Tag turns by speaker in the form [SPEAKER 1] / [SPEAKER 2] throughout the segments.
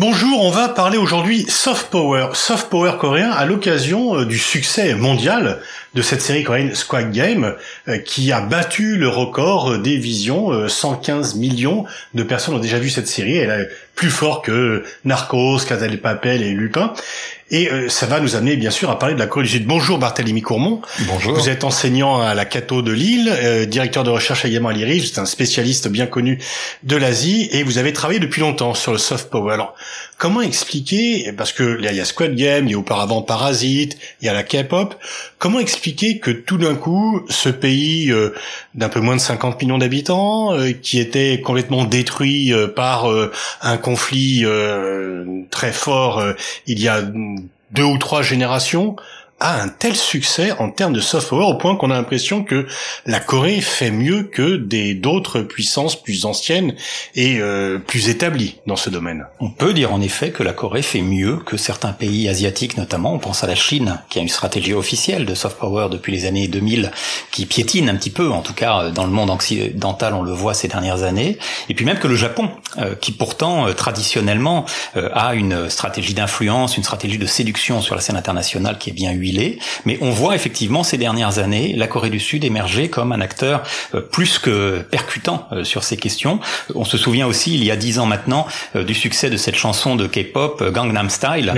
[SPEAKER 1] Bonjour, on va parler aujourd'hui soft power, soft power coréen à l'occasion euh, du succès mondial de cette série coréenne Squad Game euh, qui a battu le record des visions. 115 euh, millions de personnes ont déjà vu cette série. Elle est plus fort que Narcos, Casa de Papel et Lupin. Et euh, ça va nous amener bien sûr à parler de la Corée du Sud. Bonjour Barthélemy Courmont.
[SPEAKER 2] Bonjour.
[SPEAKER 1] Vous êtes enseignant à la Cato de Lille, directeur de recherche également à l'IRI. Vous êtes un spécialiste bien connu de l'Asie et vous avez travaillé depuis longtemps sur le soft power. Alors, comment expliquer, parce que il y a Squad Game, il y a auparavant Parasite, il y a la K-pop, comment expliquer que tout d'un coup, ce pays euh, d'un peu moins de 50 millions d'habitants, euh, qui était complètement détruit euh, par un conflit très fort il y a deux ou trois générations, a un tel succès en termes de soft power au point qu'on a l'impression que la Corée fait mieux que des d'autres puissances plus anciennes et euh, plus établies dans ce domaine.
[SPEAKER 2] On peut dire en effet que la Corée fait mieux que certains pays asiatiques notamment. On pense à la Chine qui a une stratégie officielle de soft power depuis les années 2000 qui piétine un petit peu, en tout cas dans le monde occidental on le voit ces dernières années. Et puis même que le Japon euh, qui pourtant euh, traditionnellement a une stratégie d'influence, une stratégie de séduction sur la scène internationale qui est bien mais on voit effectivement ces dernières années la Corée du Sud émerger comme un acteur euh, plus que percutant euh, sur ces questions. On se souvient aussi, il y a dix ans maintenant, euh, du succès de cette chanson de K-pop Gangnam Style,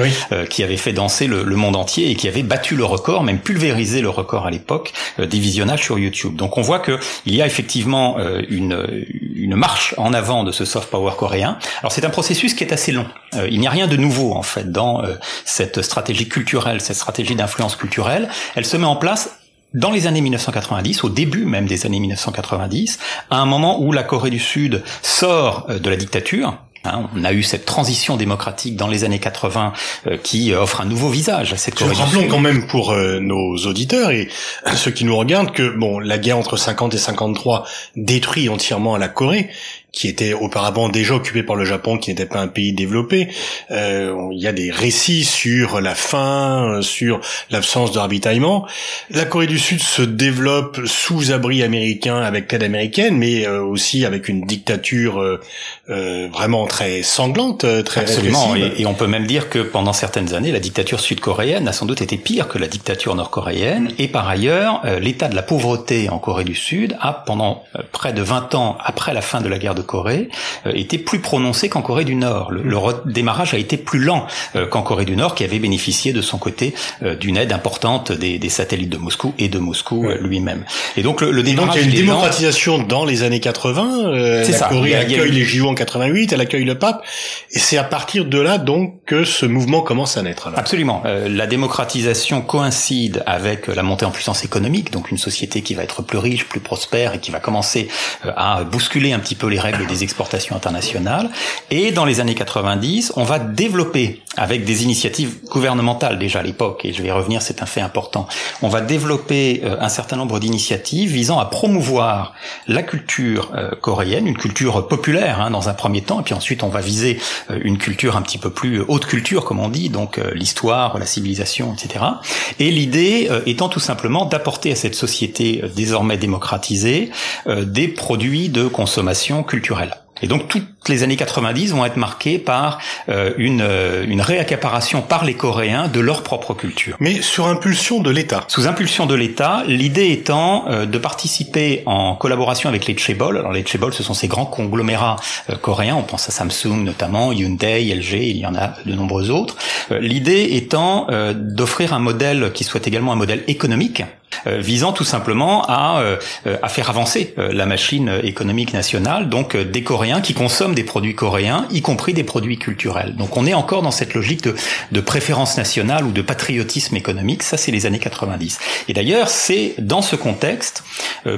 [SPEAKER 2] qui avait fait danser le, monde entier et qui avait battu le record, même pulvérisé le record à l'époque des visionnages sur YouTube. Donc on voit que il y a effectivement une, une marche en avant de ce soft power coréen. Alors c'est un processus qui est assez long. il n'y a rien de nouveau en fait dans cette stratégie culturelle, cette stratégie d'influence culturelle, elle se met en place dans les années 1990, au début même des années 1990, à un moment où la Corée du Sud sort euh, de la dictature, hein, on a eu cette transition démocratique dans les années 80 euh, qui euh, offre un nouveau visage à cette Corée
[SPEAKER 1] Rappelons quand même pour nos auditeurs et ceux qui nous regardent que bon, la guerre entre 50 et 53 détruit entièrement la Corée, qui était auparavant déjà occupé par le Japon, qui n'était pas un pays développé. Euh, il y a des récits sur la faim, sur l'absence de ravitaillement. La Corée du Sud se développe sous abri américain avec l'aide américaine, mais euh, aussi avec une dictature euh, vraiment très sanglante, très
[SPEAKER 2] Absolument. Et, et, on peut même dire que pendant certaines années, la dictature sud-coréenne a sans doute été pire que la dictature nord-coréenne. Et par ailleurs, l'état de la pauvreté en Corée du Sud a, pendant près de 20 ans après la fin de la guerre de Corée euh, était plus prononcé qu'en Corée du Nord. Le, redémarrage a été plus lent euh, qu'en Corée du Nord, qui avait bénéficié de son côté euh, d'une aide importante des, satellites de Moscou et de Moscou lui-même.
[SPEAKER 1] Et donc le, démarrage. il y a une démocratisation dans les années 80. la Corée accueille les JO en 88, elle accueille le pape, et c'est à partir de là donc que ce mouvement commence à naître.
[SPEAKER 2] Absolument. la démocratisation coïncide avec la montée en puissance économique, donc une société qui va être plus riche, plus prospère et qui va commencer à bousculer un petit peu les règles des exportations internationales. Et dans les années 90, on va développer, avec des initiatives gouvernementales déjà à l'époque, et je vais y revenir, c'est un fait important, on va développer euh, un certain nombre d'initiatives visant à promouvoir la culture euh, coréenne, une culture populaire hein, dans un premier temps, et puis ensuite on va viser euh, une culture un petit peu plus haute culture, comme on dit, donc l'histoire, la civilisation, etc. Et l'idée étant tout simplement d'apporter à cette société désormais démocratisée des produits de consommation culturelle et donc toutes les années 90 vont être marquées par euh, une, euh, une réaccaparation par les Coréens de leur propre culture.
[SPEAKER 1] Mais sur impulsion de l'État.
[SPEAKER 2] Sous impulsion de l'État, l'idée étant euh, de participer en collaboration avec les Chaebol. Alors les Chaebol, ce sont ces grands conglomérats coréens. On pense à Samsung notamment, Hyundai, LG, il y en a de nombreux autres. l'idée étant d'offrir un modèle qui soit également un modèle économique euh, visant tout simplement à, euh, à faire avancer euh, la machine économique nationale, donc des Coréens qui consomment des produits coréens, y compris des produits culturels. Donc on est encore dans cette logique de, de préférence nationale ou de patriotisme économique, ça c'est les années 90. Et d'ailleurs c'est dans ce contexte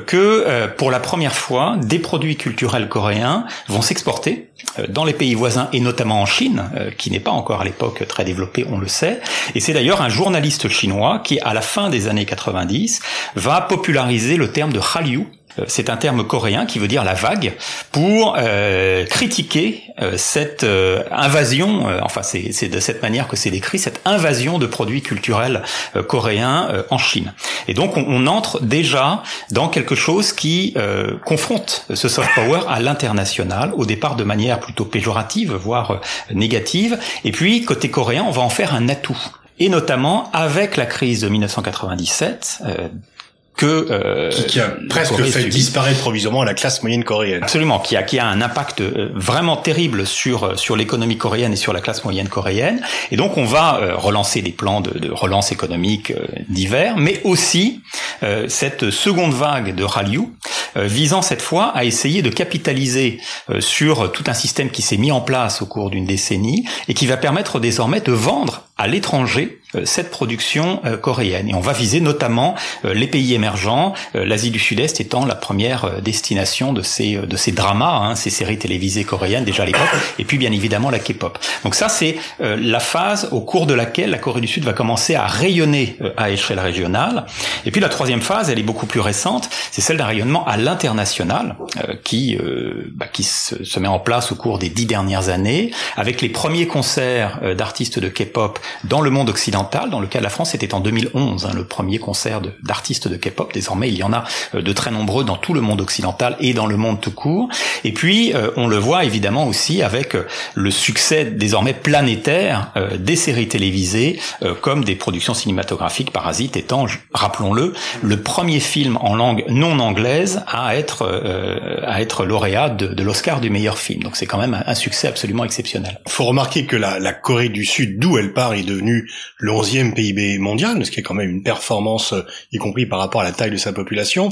[SPEAKER 2] que pour la première fois des produits culturels coréens vont s'exporter dans les pays voisins et notamment en Chine, qui n'est pas encore à l'époque très développée, on le sait. Et c'est d'ailleurs un journaliste chinois qui, à la fin des années 90, va populariser le terme de Hallyu, c'est un terme coréen qui veut dire la vague pour critiquer cette invasion. enfin, c'est de cette manière que c'est décrit cette invasion de produits culturels coréens en Chine. Et donc, on, on, entre déjà dans quelque chose qui confronte ce soft power à l'international, au départ de manière plutôt péjorative, voire négative. Et puis, côté coréen, on va en faire un atout et notamment avec la crise de 1997, euh, que
[SPEAKER 1] euh, qui, a presque fait disparaître provisoirement la classe moyenne coréenne.
[SPEAKER 2] Absolument, qui a qui a un impact euh, vraiment terrible sur euh, sur l'économie coréenne et sur la classe moyenne coréenne. Et donc on va euh, relancer des plans de, de relance économique divers, mais aussi cette seconde vague de Hallyu visant cette fois à essayer de capitaliser sur tout un système qui s'est mis en place au cours d'une décennie et qui va permettre désormais de vendre à l'étranger euh, cette production euh, coréenne. Et on va viser notamment euh, les pays émergents, l'Asie du Sud-Est étant la première destination de ces de ces dramas, hein, ces séries télévisées coréennes déjà à l'époque, et puis bien évidemment la K-pop. Donc ça c'est la phase au cours de laquelle la Corée du Sud va commencer à rayonner à échelle régionale. Et puis la troisième phase, elle est beaucoup plus récente, c'est celle d'un rayonnement à l'international qui bah, qui se, se, met en place au cours des dix dernières années, avec les premiers concerts d'artistes de K-pop dans le monde occidental. Dans le cas de la France, c'était en 2011, hein, le premier concert d'artistes de, K-pop. Désormais, il y en a euh, de très nombreux dans tout le monde occidental et dans le monde tout court. Et puis, euh, on le voit évidemment aussi avec euh, le succès désormais planétaire des séries télévisées comme des productions cinématographiques. Parasite étant, rappelons-le, le premier film en langue non anglaise à être à être lauréat de, l'Oscar du meilleur film. Donc c'est quand même un, succès absolument exceptionnel.
[SPEAKER 1] Il faut remarquer que la, la Corée du Sud, d'où elle part, est devenu le 11e PIB mondial, ce qui est quand même une performance, euh, y compris par rapport à la taille de sa population.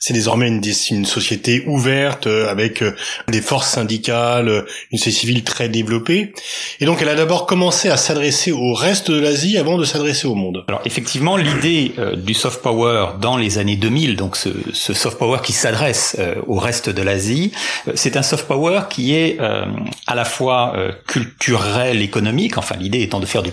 [SPEAKER 1] C'est désormais une, une, société ouverte, euh, avec euh, des forces syndicales, une société civile très développée. Et donc elle a d'abord commencé à s'adresser au reste de l'Asie avant de s'adresser au monde.
[SPEAKER 2] Alors effectivement, l'idée du soft power dans les années 2000, donc ce, ce soft power qui s'adresse au reste de l'Asie, c'est un soft power qui est à la fois culturel, économique, enfin l'idée étant de faire du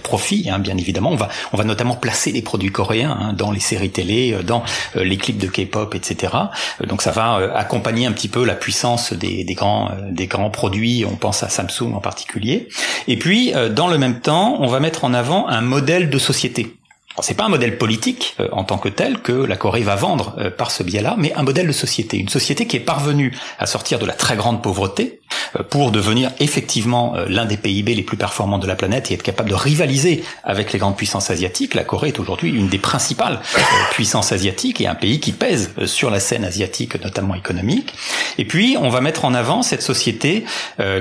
[SPEAKER 2] hein, bien évidemment. On va, on va notamment placer des produits coréens hein, dans les séries télé, euh, dans euh, les clips de K-pop, etc. Euh, donc ça va accompagner un petit peu la puissance des, des grands, des grands produits. On pense à Samsung en particulier. Et puis, dans le même temps, on va mettre en avant un modèle de société. C'est pas un modèle politique en tant que tel que la Corée va vendre par ce biais-là, mais un modèle de société, une société qui est parvenue à sortir de la très grande pauvreté, euh, pour devenir effectivement euh, l'un des PIB les plus performants de la planète et être capable de rivaliser avec les grandes puissances asiatiques. La Corée est aujourd'hui une des principales euh, puissances asiatiques et un pays qui pèse sur la scène asiatique, notamment économique. Et puis, on va mettre en avant cette société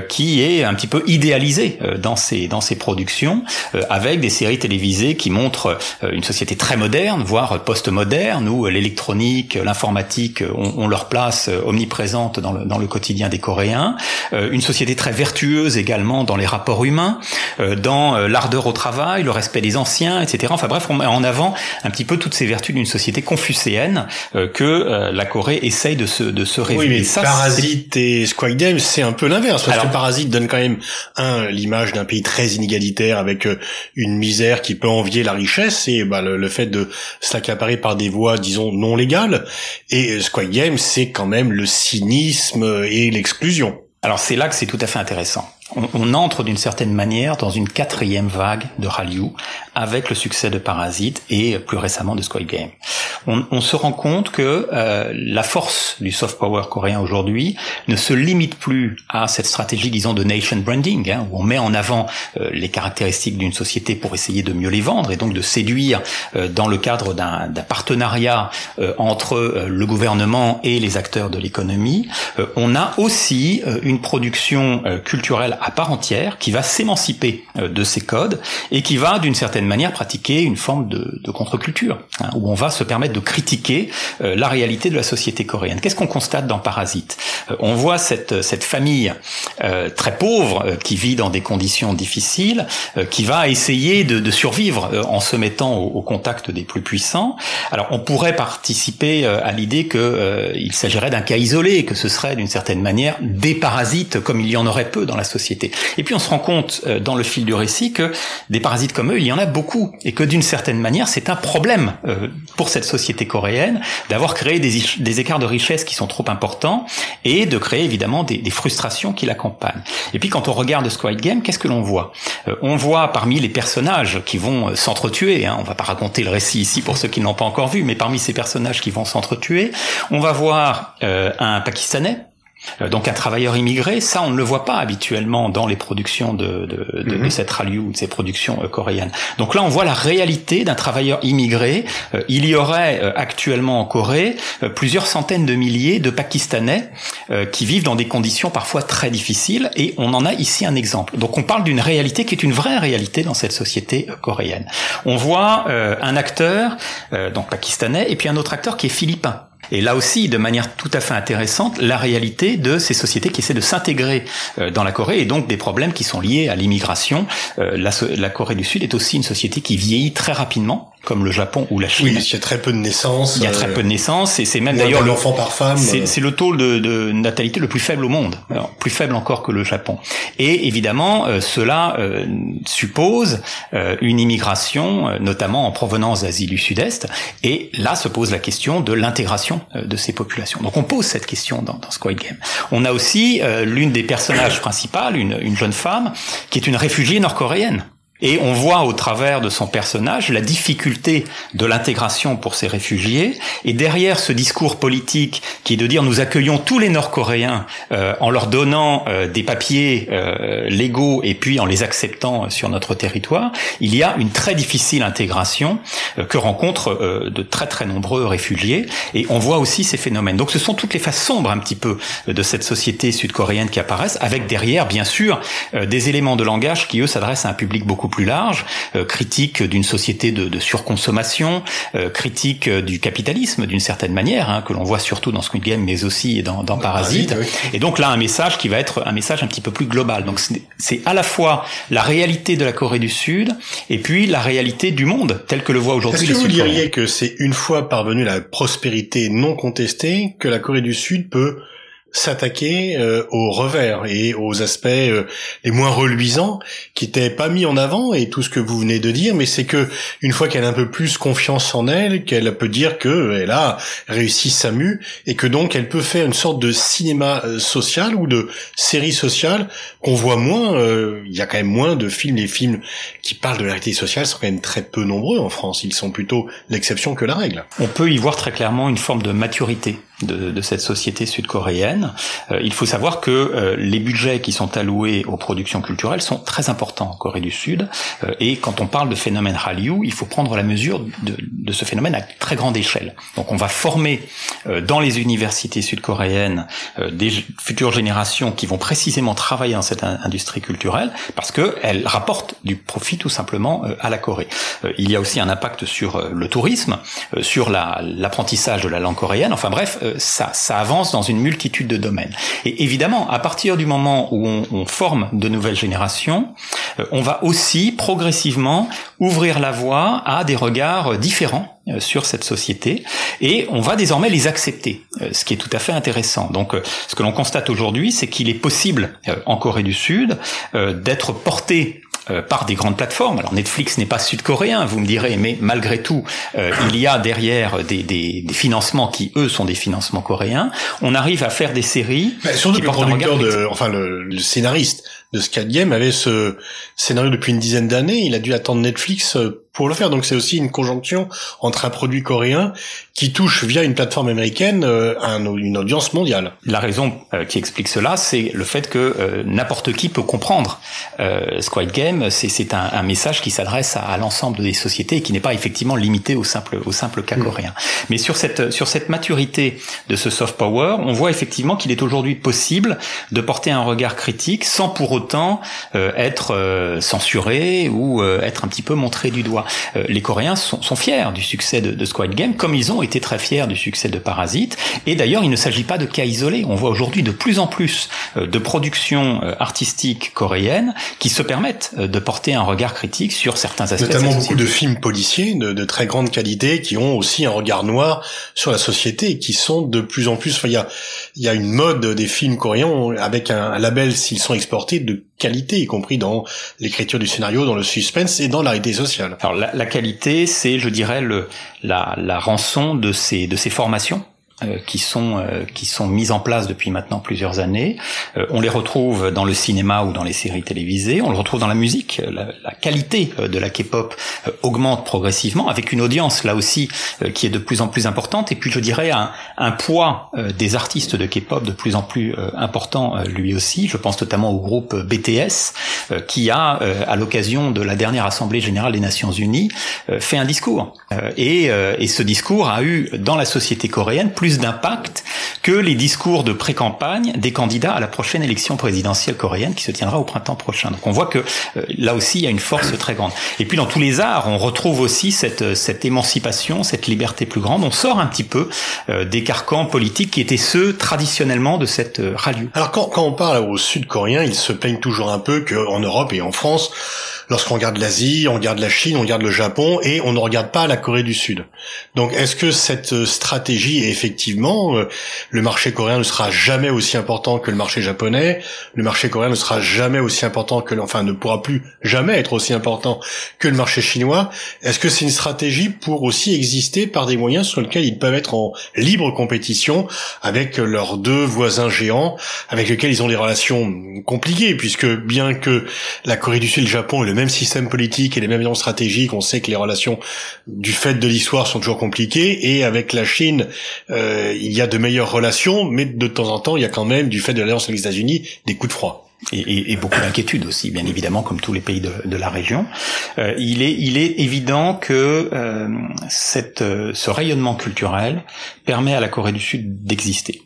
[SPEAKER 2] qui est un petit peu idéalisée dans ses dans ses productions, avec des séries télévisées qui montrent une société très moderne, voire post-moderne, où l'électronique, l'informatique ont, ont, leur place omniprésente dans le, dans le quotidien des Coréens, euh, une société très vertueuse également dans les rapports humains, euh, dans euh, l'ardeur au travail, le respect des anciens, etc. Enfin bref, on met en avant un petit peu toutes ces vertus d'une société confucéenne que la Corée essaye de se de se révéler.
[SPEAKER 1] Oui, mais ça, Parasite et Squid Game, c'est un peu l'inverse. Parce que Parasite donne quand même un l'image d'un pays très inégalitaire avec une misère qui peut envier la richesse et bah, le, fait de s'accaparer par des voies, disons, non légales. Et Squid Game, c'est quand même le cynisme et l'exclusion.
[SPEAKER 2] Alors c'est là que c'est tout à fait intéressant on, entre d'une certaine manière dans une quatrième vague de Hallyu avec le succès de Parasite et plus récemment de Squid Game. On, se rend compte que euh, la force du soft power coréen aujourd'hui ne se limite plus à cette stratégie, disons, de nation branding, hein, où on met en avant euh, les caractéristiques d'une société pour essayer de mieux les vendre et donc de séduire euh, dans le cadre d'un partenariat entre le gouvernement et les acteurs de l'économie. on a aussi une production culturelle à part entière qui va s'émanciper euh, de ces codes et qui va d'une certaine manière pratiquer une forme de, de contre-culture hein, où on va se permettre de critiquer euh, la réalité de la société coréenne. Qu'est-ce qu'on constate dans Parasite? Euh, On voit cette, cette famille très pauvre qui vit dans des conditions difficiles, qui va essayer de, de survivre en se mettant au, au, contact des plus puissants. Alors on pourrait participer à l'idée qu'il s'agirait d'un cas isolé, que ce serait d'une certaine manière des parasites comme il y en aurait peu dans la société Et puis on se rend compte euh, dans le fil du récit que des parasites comme eux, il y en a beaucoup, et que d'une certaine manière, c'est un problème euh, pour cette société coréenne d'avoir créé des, écarts de richesse qui sont trop importants et de créer évidemment des, frustrations qui l'accompagnent. Et puis quand on regarde Squid Game, qu'est-ce que l'on voit? Euh, On voit parmi les personnages qui vont s'entretuer, hein, on va pas raconter le récit ici pour ceux qui ne l'ont pas encore vu, mais parmi ces personnages qui vont s'entretuer, on va voir un Pakistanais euh, donc un travailleur immigré, ça on ne le voit pas habituellement dans les productions de, de, de, mhm. cette Hallyu ou de ces productions euh, coréennes. Donc là on voit la réalité d'un travailleur immigré. Euh, il y aurait actuellement en Corée plusieurs centaines de milliers de Pakistanais qui vivent dans des conditions parfois très difficiles et on en a ici un exemple. Donc on parle d'une réalité qui est une vraie réalité dans cette société coréenne. On voit un acteur donc pakistanais et puis un autre acteur qui est philippin. Et là aussi, de manière tout à fait intéressante, la réalité de ces sociétés qui essaient de s'intégrer euh, dans la Corée et donc des problèmes qui sont liés à l'immigration. Euh, la, la, Corée du Sud est aussi une société qui vieillit très rapidement comme le Japon ou la Chine.
[SPEAKER 1] Oui, il y a très peu de naissances.
[SPEAKER 2] Il y a très euh, peu de naissances et c'est même
[SPEAKER 1] d'ailleurs l'enfant par femme.
[SPEAKER 2] C'est le taux de, de, natalité le plus faible au monde, plus faible encore que le Japon. Et évidemment, euh, cela euh, suppose une immigration, notamment en provenance d'Asie du Sud-Est. Et là se pose la question de l'intégration de ces populations. Donc on pose cette question dans, dans Squid Game. On a aussi l'une des personnages principales, une, une jeune femme, qui est une réfugiée nord-coréenne et on voit au travers de son personnage la difficulté de l'intégration pour ces réfugiés. Et derrière ce discours politique qui est de dire nous accueillons tous les Nord-Coréens euh, en leur donnant euh, des papiers euh, légaux et puis en les acceptant sur notre territoire, il y a une très difficile intégration que rencontrent de très très nombreux réfugiés. Et on voit aussi ces phénomènes. Donc ce sont toutes les faces sombres un petit peu de cette société sud-coréenne qui apparaissent, avec derrière bien sûr des éléments de langage qui eux s'adressent à un public beaucoup plus large, euh, critique d'une société de, de surconsommation, euh, critique euh, du capitalisme d'une certaine manière, hein, que l'on voit surtout dans Squid Game, mais aussi dans, dans Parasite. Et donc là, un message qui va être un message un petit peu plus global. Donc c'est à la fois la réalité de la Corée du Sud et puis la réalité du monde tel que le voit aujourd'hui.
[SPEAKER 1] Est-ce que vous diriez que c'est une fois parvenu la prospérité non contestée que la Corée du Sud peut s'attaquer euh, aux revers et aux aspects euh, les moins reluisants qui étaient pas mis en avant et tout ce que vous venez de dire mais c'est que une fois qu'elle a un peu plus confiance en elle qu'elle peut dire que elle a réussi sa mue et que donc elle peut faire une sorte de cinéma euh, social ou de série sociale qu'on voit moins il y a quand même moins de films. Les films qui parlent de la réalité sociale sont quand même très peu nombreux en France. Ils sont plutôt l'exception que la règle.
[SPEAKER 2] On peut y voir très clairement une forme de maturité de, de cette société sud-coréenne. Euh, il faut savoir que euh, les budgets qui sont alloués aux productions culturelles sont très importants en Corée du Sud. Euh, et quand on parle de phénomène Hallyu, il faut prendre la mesure de, de, ce phénomène à très grande échelle. Donc on va former dans les universités sud-coréennes des futures générations qui vont précisément travailler dans cette industrie culturelle parce qu'elle rapporte du profit tout simplement à la Corée. il y a aussi un impact sur le tourisme, sur l'apprentissage de la langue coréenne. Enfin bref, ça, ça avance dans une multitude de domaines. Et évidemment, à partir du moment où on, on forme de nouvelles générations, euh, on va aussi progressivement ouvrir la voie à des regards différents euh, sur cette société et on va désormais les accepter, euh, ce qui est tout à fait intéressant. Donc ce que l'on constate aujourd'hui, c'est qu'il est possible en Corée du Sud d'être porté euh, par des grandes plateformes. Alors Netflix n'est pas sud-coréen, vous me direz, mais malgré tout, euh, il y a derrière des, des, des, financements qui, eux, sont des financements coréens. On arrive à faire des séries.
[SPEAKER 1] Bah, surtout le producteur de, enfin le, le scénariste de Squid Game avait ce scénario depuis une dizaine d'années. Il a dû attendre Netflix euh, pour le faire. Donc c'est aussi une conjonction entre un produit coréen qui touche via une plateforme américaine euh, une audience mondiale.
[SPEAKER 2] La raison euh, qui explique cela, c'est le fait que n'importe qui peut comprendre Squid Game. C'est un, un, message qui s'adresse à, à l'ensemble des sociétés et qui n'est pas effectivement limité au simple au simple cas mm. coréen. Mais sur cette sur cette maturité de ce soft power, on voit effectivement qu'il est aujourd'hui possible de porter un regard critique sans pour autant autant euh, être euh, censuré ou euh, être un petit peu montré du doigt. les Coréens sont, sont, fiers du succès de, de, Squid Game, comme ils ont été très fiers du succès de Parasite. Et d'ailleurs, il ne s'agit pas de cas isolés. On voit aujourd'hui de plus en plus de productions artistiques coréennes qui se permettent de porter un regard critique sur certains aspects.
[SPEAKER 1] Notamment beaucoup de films policiers de, de, très grande qualité qui ont aussi un regard noir sur la société et qui sont de plus en plus. Enfin, il y a, y a une mode des films coréens avec un, un label s'ils sont exportés de qualité, y compris dans l'écriture du scénario, dans le suspense et dans la réalité sociale.
[SPEAKER 2] Alors la, qualité, c'est, je dirais, le, la, la rançon de ces, de ces formations qui sont euh, qui sont mises en place depuis maintenant plusieurs années. Euh, on les retrouve dans le cinéma ou dans les séries télévisées. On le retrouve dans la musique. La, la qualité de la K-pop augmente progressivement, avec une audience là aussi qui est de plus en plus importante. Et puis je dirais un, un poids des artistes de K-pop de plus en plus important lui aussi. Je pense notamment au groupe BTS qui a, à l'occasion de la dernière assemblée générale des Nations Unies, fait un discours. Et, et ce discours a eu dans la société coréenne plus d'impact que les discours de pré-campagne des candidats à la prochaine élection présidentielle coréenne qui se tiendra au printemps prochain. Donc on voit que euh, là aussi il y a une force très grande. Et puis dans tous les arts, on retrouve aussi cette, cette émancipation, cette liberté plus grande. On sort un petit peu euh, des carcans politiques qui étaient ceux traditionnellement de cette euh,
[SPEAKER 1] Alors quand, quand on parle au sud-coréen, ils se plaignent toujours un peu qu'en Europe et en France, lorsqu'on regarde l'Asie, on regarde la Chine, on regarde le Japon et on ne regarde pas la Corée du Sud. Donc est-ce que cette euh, stratégie est effectivement euh, le marché coréen ne sera jamais aussi important que le marché japonais, le marché coréen ne sera jamais aussi important que enfin ne pourra plus jamais être aussi important que le marché chinois. Est-ce que c'est une stratégie pour aussi exister par des moyens sur lesquels ils peuvent être en libre compétition avec leurs deux voisins géants avec lesquels ils ont des relations compliquées puisque bien que la Corée du Sud et le Japon même système politique et les mêmes visions stratégiques, on sait que les relations du fait de l'histoire sont toujours compliquées et avec la Chine, euh, il y a de meilleures relations, mais de temps en temps, il y a quand même du fait de l'alliance avec les États-Unis des coups de froid.
[SPEAKER 2] Et, beaucoup d'inquiétudes aussi, bien évidemment, comme tous les pays de, la région. Euh, il, est, il est évident que euh, cette, ce rayonnement culturel permet à la Corée du Sud d'exister.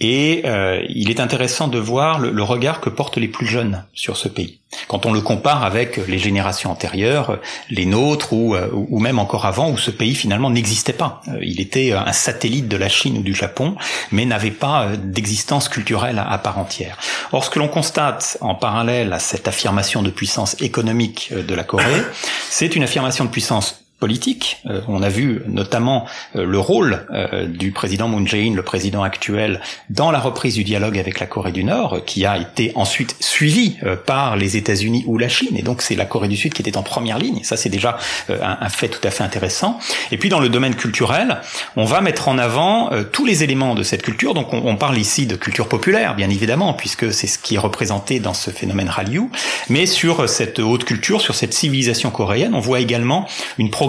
[SPEAKER 2] Et euh, il est intéressant de voir le, regard que portent les plus jeunes sur ce pays. Quand on le compare avec les générations antérieures, les nôtres ou, euh, ou même encore avant, où ce pays finalement n'existait pas. Euh, il était un satellite de la Chine ou du Japon, mais n'avait pas d'existence culturelle à, part entière. Or, ce que l'on constate en parallèle à cette affirmation de puissance économique de la Corée, c'est une affirmation de puissance politique. Euh, on a vu notamment euh, le rôle euh, du président Moon Jae-in, le président actuel, dans la reprise du dialogue avec la Corée du Nord, qui a été ensuite suivi par les États-Unis ou la Chine. Et donc c'est la Corée du Sud qui était en première ligne. Ça c'est déjà un, fait tout à fait intéressant. Et puis dans le domaine culturel, on va mettre en avant tous les éléments de cette culture. Donc on, parle ici de culture populaire, bien évidemment, puisque c'est ce qui est représenté dans ce phénomène Hallyu. Mais sur cette haute culture, sur cette civilisation coréenne, on voit également une progression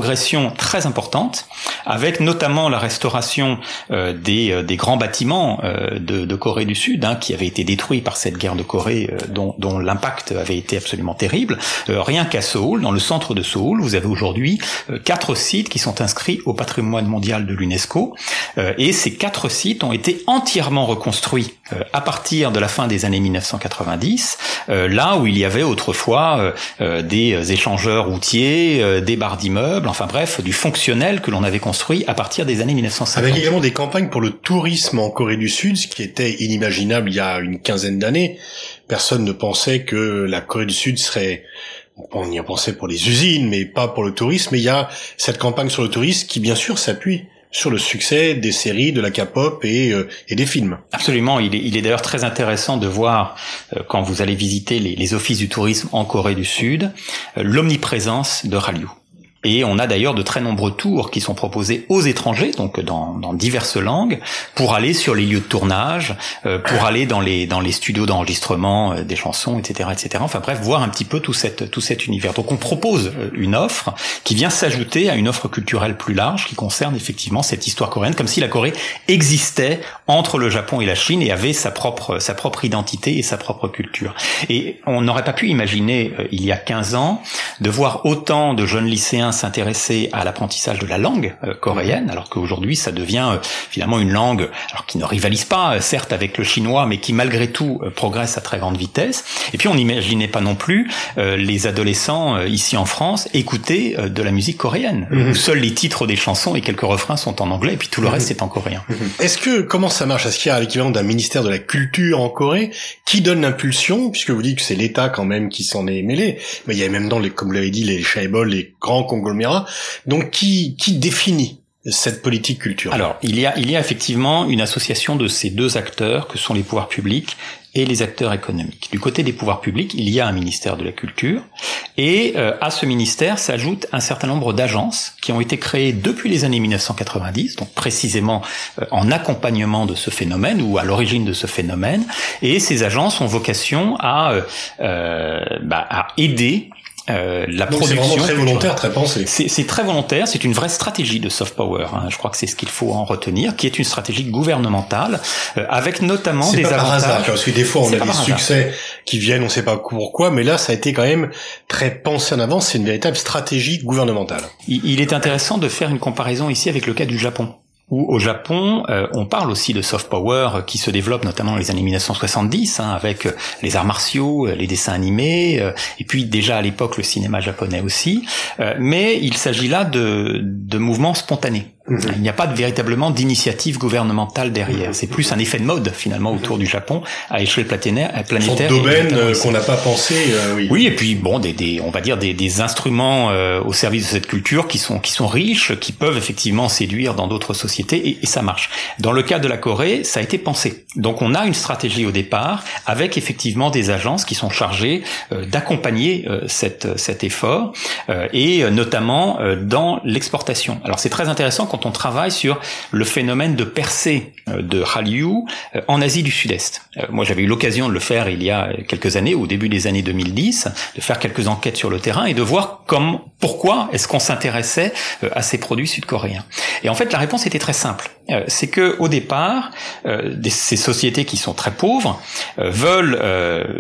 [SPEAKER 2] très importante, avec notamment la restauration euh, des, euh, des, grands bâtiments euh, de, de, Corée du Sud, hein, qui avaient été détruits par cette guerre de Corée, dont, dont l'impact avait été absolument terrible. rien qu'à Seoul, dans le centre de Seoul, vous avez aujourd'hui quatre sites qui sont inscrits au patrimoine mondial de l'UNESCO, et ces quatre sites ont été entièrement reconstruits à partir de la fin des années 1990, là où il y avait autrefois des échangeurs routiers, des barres d'immeubles, enfin bref, du fonctionnel que l'on avait construit à partir des années 1950.
[SPEAKER 1] Avec également des campagnes pour le tourisme en Corée du Sud, ce qui était inimaginable il y a une quinzaine d'années. Personne ne pensait que la Corée du Sud serait on y a pensé pour les usines, mais pas pour le tourisme. Mais il y a cette campagne sur le tourisme qui, bien sûr, s'appuie sur le succès des séries, de la K-pop et, euh, et, des films.
[SPEAKER 2] Absolument. Il est, il est d'ailleurs très intéressant de voir, euh, quand vous allez visiter les, les, offices du tourisme en Corée du Sud, euh, l'omniprésence de Hallyu. Et on a d'ailleurs de très nombreux tours qui sont proposés aux étrangers, donc dans, dans diverses langues, pour aller sur les lieux de tournage, euh, pour aller dans les dans les studios d'enregistrement euh, des chansons, etc., etc. Enfin bref, voir un petit peu tout cette tout cet univers. Donc on propose euh, une offre qui vient s'ajouter à une offre culturelle plus large qui concerne effectivement cette histoire coréenne, comme si la Corée existait entre le Japon et la Chine et avait sa propre sa propre identité et sa propre culture. Et on n'aurait pas pu imaginer il y a 15 ans de voir autant de jeunes lycéens s'intéresser à l'apprentissage de la langue euh, coréenne, alors qu'aujourd'hui ça devient euh, finalement une langue alors qui ne rivalise pas euh, certes avec le chinois, mais qui malgré tout progresse à très grande vitesse. Et puis on n'imaginait pas non plus les adolescents ici en France écouter de la musique coréenne, où seuls les titres des chansons et quelques refrains sont en anglais, et puis tout le mhm. reste c'est en coréen.
[SPEAKER 1] Mhm. Est-ce que comment ça marche? Est-ce qu'il y a l'équivalent d'un ministère de la culture en Corée qui donne l'impulsion, puisque vous dites que c'est l'État quand même qui s'en est mêlé, mais il y a même dans les, comme vous l'avez dit, les chaebols, les grands donc qui, qui définit cette politique culturelle?
[SPEAKER 2] Alors, il y a, il y a effectivement une association de ces deux acteurs que sont les pouvoirs publics et les acteurs économiques. Du côté des pouvoirs publics, il y a un ministère de la Culture, et euh, à ce ministère s'ajoute un certain nombre d'agences qui ont été créées depuis les années 1990, donc précisément euh, en accompagnement de ce phénomène ou à l'origine de ce phénomène, et ces agences ont vocation à, euh, bah, à aider euh, la
[SPEAKER 1] Donc
[SPEAKER 2] production.
[SPEAKER 1] C'est très volontaire, très pensé.
[SPEAKER 2] C'est très volontaire, c'est une vraie stratégie de soft power. Hein. Je crois que c'est ce qu'il faut en retenir, qui est une stratégie gouvernementale, euh, avec notamment des
[SPEAKER 1] pas
[SPEAKER 2] avantages.
[SPEAKER 1] Par hasard, parce que des fois on a des succès qui viennent, on ne sait pas pourquoi, mais là ça a été quand même très pensé en avance. C'est une véritable stratégie gouvernementale.
[SPEAKER 2] Il, il est intéressant de faire une comparaison ici avec le cas du Japon où au Japon, euh, on parle aussi de soft power qui se développe notamment dans les années 1970, hein, avec euh, les arts martiaux, euh, les dessins animés, euh, et puis déjà à l'époque le cinéma japonais aussi. Euh, mais il s'agit là de, de mouvements spontanés.
[SPEAKER 1] Mhm.
[SPEAKER 2] Il n'y a pas de, véritablement d'initiative gouvernementale derrière. C'est plus un effet de mode finalement autour du Japon à échelle planétaire.
[SPEAKER 1] Une
[SPEAKER 2] planétaire
[SPEAKER 1] d'aubaine
[SPEAKER 2] notamment
[SPEAKER 1] euh, qu'on n'a pas pensé. euh, oui.
[SPEAKER 2] Oui, et puis bon, des, des on va dire des, des instruments euh, au service de cette culture qui sont qui sont riches, qui peuvent effectivement séduire dans d'autres sociétés et, et ça marche. Dans le cas de la Corée, ça a été pensé. Donc on a une stratégie au départ avec effectivement des agences qui sont chargées euh, d'accompagner euh, cette, cet effort euh, et euh, notamment euh, dans l'exportation. Alors c'est très intéressant quand on travaille sur le phénomène de percée euh, de Hallyu euh, en Asie du Sud-Est. Euh, moi j'avais eu l'occasion de le faire il y a quelques années, au début des années 2010, de faire quelques enquêtes sur le terrain et de voir comme pourquoi est-ce qu'on s'intéressait à ces produits sud-coréens. Et en fait la réponse était très simple. C'est que au départ, ces sociétés qui sont très pauvres veulent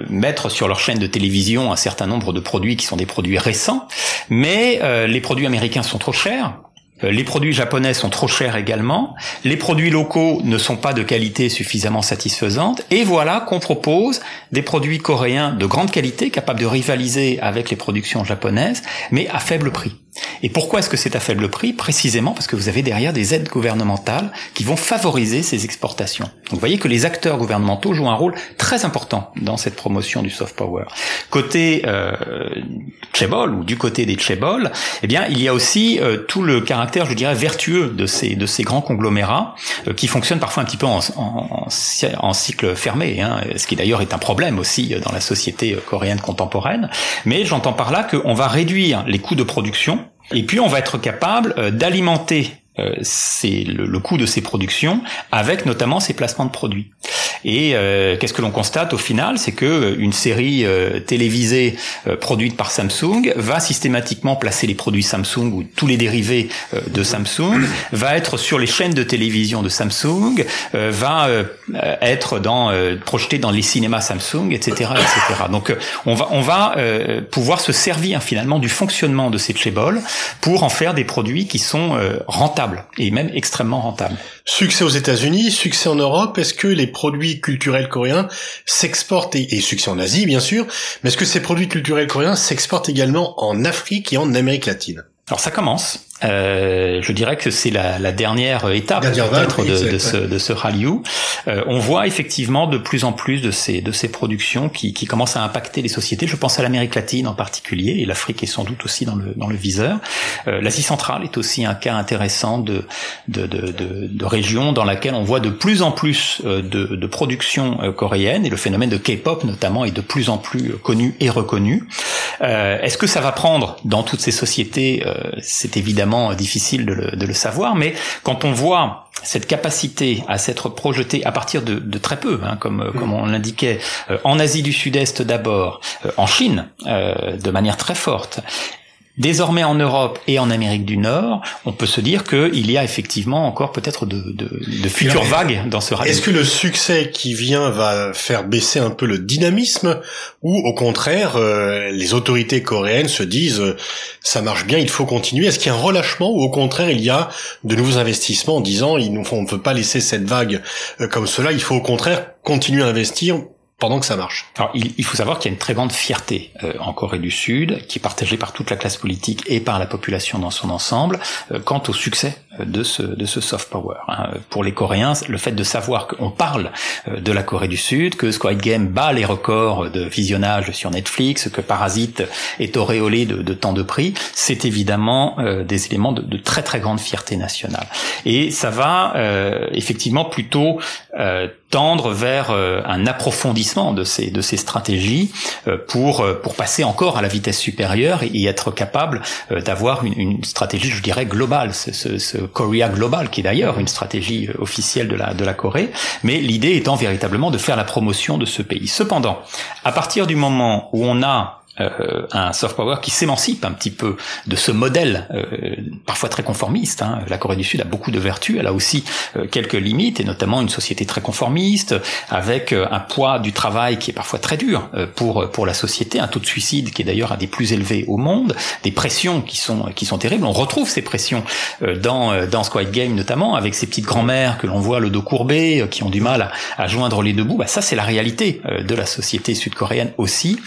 [SPEAKER 2] mettre sur leur chaîne de télévision un certain nombre de produits qui sont des produits récents, mais les produits américains sont trop chers. Euh, Les produits japonais sont trop chers également. Les produits locaux ne sont pas de qualité suffisamment satisfaisante. Et voilà qu'on propose des produits coréens de grande qualité, capables de rivaliser avec les productions japonaises, mais à faible prix. Et pourquoi est-ce que c'est à faible prix Précisément parce que vous avez derrière des aides gouvernementales qui vont favoriser ces exportations. Donc vous voyez que les acteurs gouvernementaux jouent un rôle très important dans cette promotion du soft power. Côté euh, Chebol ou du côté des Chebol, eh bien il y a aussi euh, tout le caractère, je dirais, vertueux de ces de ces grands conglomérats euh, qui fonctionnent parfois un petit peu en, en, en- en cycle fermé, hein, ce qui d'ailleurs est un problème aussi euh, dans la société euh, coréenne contemporaine. Mais j'entends par là qu'on va réduire les coûts de production et puis on va être capable euh, d'alimenter euh, ces- le, le coût de ces productions avec notamment ces placements de produits. Et euh, qu'est-ce que l'on constate au final C'est que euh, une série euh, télévisée euh, produite par Samsung va systématiquement placer les produits Samsung ou tous les dérivés euh, de Samsung, va être sur les chaînes de télévision de Samsung, euh, va être dans projeté dans les cinémas Samsung, etc., etc. Donc on va on va pouvoir se servir finalement du fonctionnement de ces chaebols pour en faire des produits qui sont rentables et même extrêmement rentables.
[SPEAKER 1] Succès aux États-Unis, succès en Europe. Est-ce que les produits culturels coréens s'exportent et, et succès en Asie bien sûr, mais est-ce que ces produits culturels coréens s'exportent également en Afrique et en Amérique latine?
[SPEAKER 2] Alors ça commence. Euh, je dirais que c'est la, la dernière étape peut-être de, de ce, de ce Hallyu. Euh, on voit effectivement de plus en plus de ces, de ces productions qui, qui commencent à impacter les sociétés. Je pense à l'Amérique latine en particulier, et l'Afrique est sans doute aussi dans le, dans le viseur. Euh, L'Asie centrale est aussi un cas intéressant de, de, de, de, de région dans laquelle on voit de plus en plus euh, de, de productions euh, coréennes, et le phénomène de K-pop notamment est de plus en plus connu et reconnu. Euh, Est-ce que ça va prendre dans toutes ces sociétés? Euh, C'est évidemment difficile de le, de le savoir, mais quand on voit cette capacité à s'être projetée à partir de, de très peu, hein, comme, comme on l'indiquait, euh, en Asie du Sud-Est d'abord, euh, en Chine euh, de manière très forte, Désormais en Europe et en Amérique du Nord, on peut se dire qu'il y a effectivement encore peut-être de, de, de futures vagues dans ce rallye.
[SPEAKER 1] Est-ce que le succès qui vient va faire baisser un peu le dynamisme ou au contraire euh, les autorités coréennes se disent euh, ça marche bien, il faut continuer? Est-ce qu'il y a un relâchement ou au contraire il y a de nouveaux investissements en disant il nous faut, on ne peut pas laisser cette vague euh, comme cela, il faut au contraire continuer à investir pendant que ça marche.
[SPEAKER 2] Alors, il, il faut savoir qu'il y a une très grande fierté euh, en Corée du Sud, qui est partagée par toute la classe politique et par la population dans son ensemble, euh, quant au succès de ce, de ce soft power. Hein. Pour les Coréens, le fait de savoir qu'on parle de la Corée du Sud, que Squid Game bat les records de visionnage sur Netflix, que Parasite est auréolé de, de tant de prix, c'est évidemment des éléments de, de, très très grande fierté nationale. Et ça va effectivement plutôt tendre vers un approfondissement de ces de ces stratégies pour pour passer encore à la vitesse supérieure et, être capable d'avoir une, une, stratégie, je dirais, globale, ce, ce, ce Korea Global, qui est d'ailleurs une stratégie euh, officielle de la, de la Corée, mais l'idée étant véritablement de faire la promotion de ce pays. Cependant, à partir du moment où on a euh, un soft power qui s'émancipe un petit peu de ce modèle euh, parfois très conformiste. Hein. La Corée du Sud a beaucoup de vertus, elle a aussi euh, quelques limites, et notamment une société très conformiste, avec un poids du travail qui est parfois très dur pour pour la société, un taux de suicide qui est d'ailleurs un des plus élevés au monde, des pressions qui sont qui sont terribles. On retrouve ces pressions dans dans Squid Game notamment, avec ces petites grand-mères que l'on voit le dos courbé, qui ont du mal à, à joindre les deux bouts. Bah, ça, c'est la réalité de la société sud-coréenne aussi,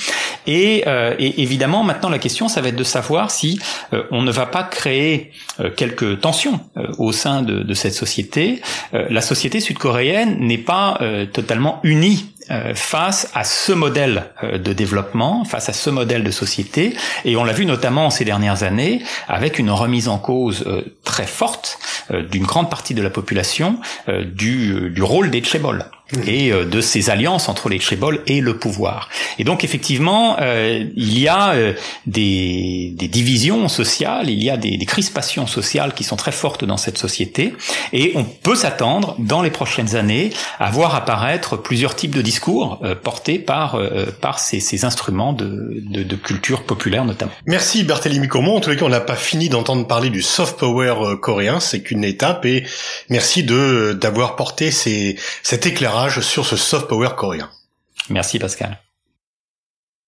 [SPEAKER 2] et euh, et évidemment, maintenant, la question, ça va être de savoir si euh, on ne va pas créer euh, quelques tensions au sein de, cette société. la société sud-coréenne n'est pas totalement unie face à ce modèle de développement, face à ce modèle de société, et on l'a vu notamment ces dernières années avec une remise en cause très forte d'une grande partie de la population du, rôle des Chebol et euh, de ces alliances entre les tribals et le pouvoir. Et donc effectivement, euh, il y a euh, des, des, divisions sociales, il y a des, des, crispations sociales qui sont très fortes dans cette société, et on peut s'attendre dans les prochaines années à voir apparaître plusieurs types de discours portés par par ces, ces instruments de, de, de, culture populaire notamment.
[SPEAKER 1] Merci Barthélemy Comont. En tous les cas, on n'a pas fini d'entendre parler du soft power coréen, c'est qu'une étape, et merci de d'avoir porté ces, cet sur ce soft power coréen.
[SPEAKER 2] Merci Pascal.